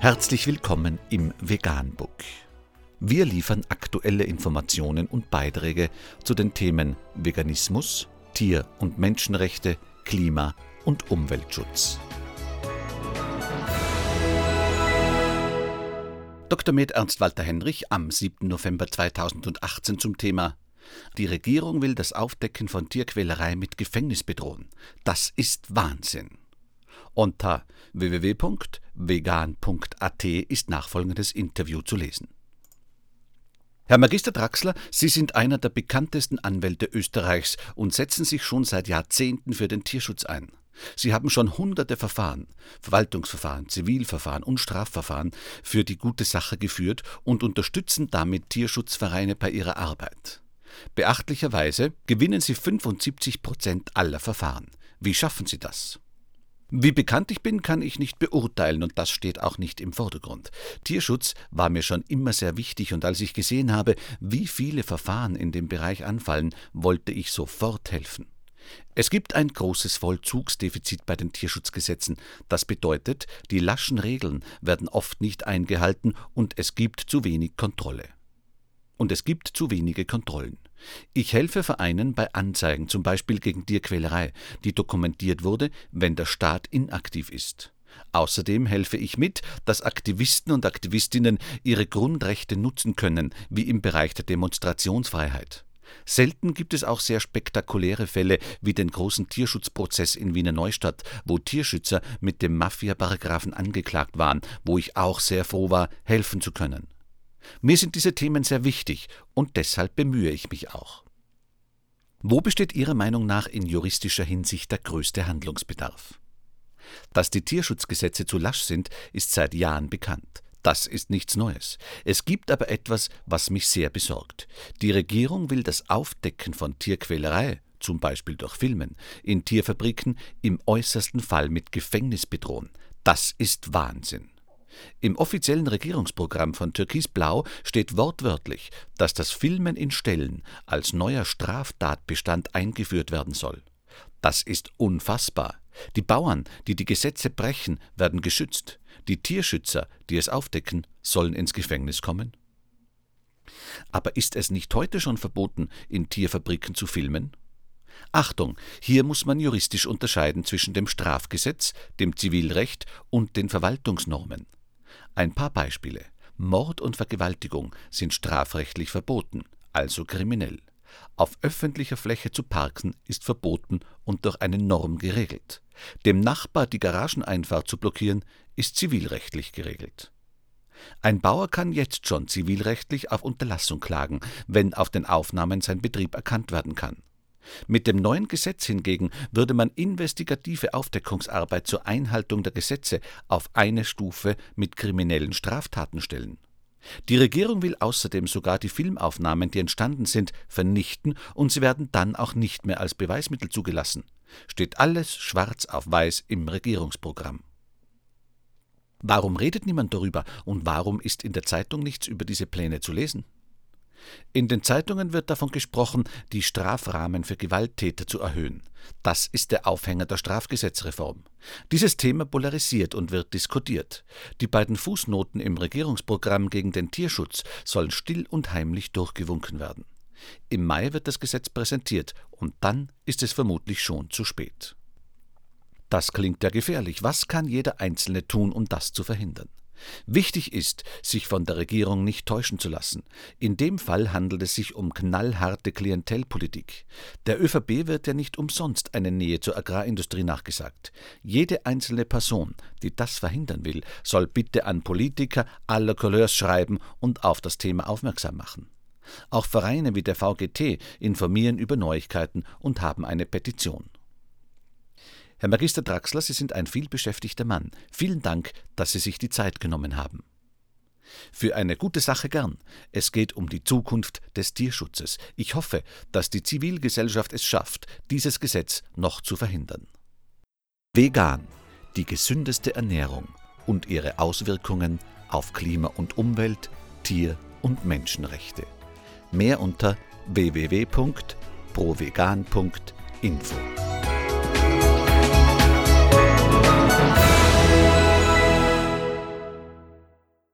Herzlich willkommen im Veganbook. Wir liefern aktuelle Informationen und Beiträge zu den Themen Veganismus, Tier- und Menschenrechte, Klima- und Umweltschutz. Dr. Med Ernst Walter Henrich am 7. November 2018 zum Thema Die Regierung will das Aufdecken von Tierquälerei mit Gefängnis bedrohen. Das ist Wahnsinn. Unter www.vegan.at ist nachfolgendes Interview zu lesen. Herr Magister Draxler, Sie sind einer der bekanntesten Anwälte Österreichs und setzen sich schon seit Jahrzehnten für den Tierschutz ein. Sie haben schon hunderte Verfahren, Verwaltungsverfahren, Zivilverfahren und Strafverfahren für die gute Sache geführt und unterstützen damit Tierschutzvereine bei ihrer Arbeit. Beachtlicherweise gewinnen Sie 75 Prozent aller Verfahren. Wie schaffen Sie das? Wie bekannt ich bin, kann ich nicht beurteilen und das steht auch nicht im Vordergrund. Tierschutz war mir schon immer sehr wichtig und als ich gesehen habe, wie viele Verfahren in dem Bereich anfallen, wollte ich sofort helfen. Es gibt ein großes Vollzugsdefizit bei den Tierschutzgesetzen. Das bedeutet, die laschen Regeln werden oft nicht eingehalten und es gibt zu wenig Kontrolle. Und es gibt zu wenige Kontrollen. Ich helfe Vereinen bei Anzeigen, zum Beispiel gegen Tierquälerei, die dokumentiert wurde, wenn der Staat inaktiv ist. Außerdem helfe ich mit, dass Aktivisten und Aktivistinnen ihre Grundrechte nutzen können, wie im Bereich der Demonstrationsfreiheit. Selten gibt es auch sehr spektakuläre Fälle wie den großen Tierschutzprozess in Wiener Neustadt, wo Tierschützer mit dem Mafia-Paragraphen angeklagt waren, wo ich auch sehr froh war, helfen zu können. Mir sind diese Themen sehr wichtig und deshalb bemühe ich mich auch. Wo besteht Ihrer Meinung nach in juristischer Hinsicht der größte Handlungsbedarf? Dass die Tierschutzgesetze zu lasch sind, ist seit Jahren bekannt. Das ist nichts Neues. Es gibt aber etwas, was mich sehr besorgt. Die Regierung will das Aufdecken von Tierquälerei, zum Beispiel durch Filmen, in Tierfabriken im äußersten Fall mit Gefängnis bedrohen. Das ist Wahnsinn. Im offiziellen Regierungsprogramm von Türkisblau steht wortwörtlich, dass das Filmen in Ställen als neuer Straftatbestand eingeführt werden soll. Das ist unfassbar. Die Bauern, die die Gesetze brechen, werden geschützt. Die Tierschützer, die es aufdecken, sollen ins Gefängnis kommen. Aber ist es nicht heute schon verboten, in Tierfabriken zu filmen? Achtung, hier muss man juristisch unterscheiden zwischen dem Strafgesetz, dem Zivilrecht und den Verwaltungsnormen. Ein paar Beispiele. Mord und Vergewaltigung sind strafrechtlich verboten, also kriminell. Auf öffentlicher Fläche zu parken ist verboten und durch eine Norm geregelt. Dem Nachbar die Garageneinfahrt zu blockieren ist zivilrechtlich geregelt. Ein Bauer kann jetzt schon zivilrechtlich auf Unterlassung klagen, wenn auf den Aufnahmen sein Betrieb erkannt werden kann. Mit dem neuen Gesetz hingegen würde man investigative Aufdeckungsarbeit zur Einhaltung der Gesetze auf eine Stufe mit kriminellen Straftaten stellen. Die Regierung will außerdem sogar die Filmaufnahmen, die entstanden sind, vernichten und sie werden dann auch nicht mehr als Beweismittel zugelassen. Steht alles schwarz auf weiß im Regierungsprogramm. Warum redet niemand darüber und warum ist in der Zeitung nichts über diese Pläne zu lesen? In den Zeitungen wird davon gesprochen, die Strafrahmen für Gewalttäter zu erhöhen. Das ist der Aufhänger der Strafgesetzreform. Dieses Thema polarisiert und wird diskutiert. Die beiden Fußnoten im Regierungsprogramm gegen den Tierschutz sollen still und heimlich durchgewunken werden. Im Mai wird das Gesetz präsentiert und dann ist es vermutlich schon zu spät. Das klingt ja gefährlich. Was kann jeder Einzelne tun, um das zu verhindern? Wichtig ist, sich von der Regierung nicht täuschen zu lassen. In dem Fall handelt es sich um knallharte Klientelpolitik. Der ÖVP wird ja nicht umsonst eine Nähe zur Agrarindustrie nachgesagt. Jede einzelne Person, die das verhindern will, soll bitte an Politiker aller Couleurs schreiben und auf das Thema aufmerksam machen. Auch Vereine wie der VGT informieren über Neuigkeiten und haben eine Petition. Herr Magister Draxler, Sie sind ein vielbeschäftigter Mann. Vielen Dank, dass Sie sich die Zeit genommen haben. Für eine gute Sache gern. Es geht um die Zukunft des Tierschutzes. Ich hoffe, dass die Zivilgesellschaft es schafft, dieses Gesetz noch zu verhindern. Vegan, die gesündeste Ernährung und ihre Auswirkungen auf Klima und Umwelt, Tier- und Menschenrechte. Mehr unter www.provegan.info.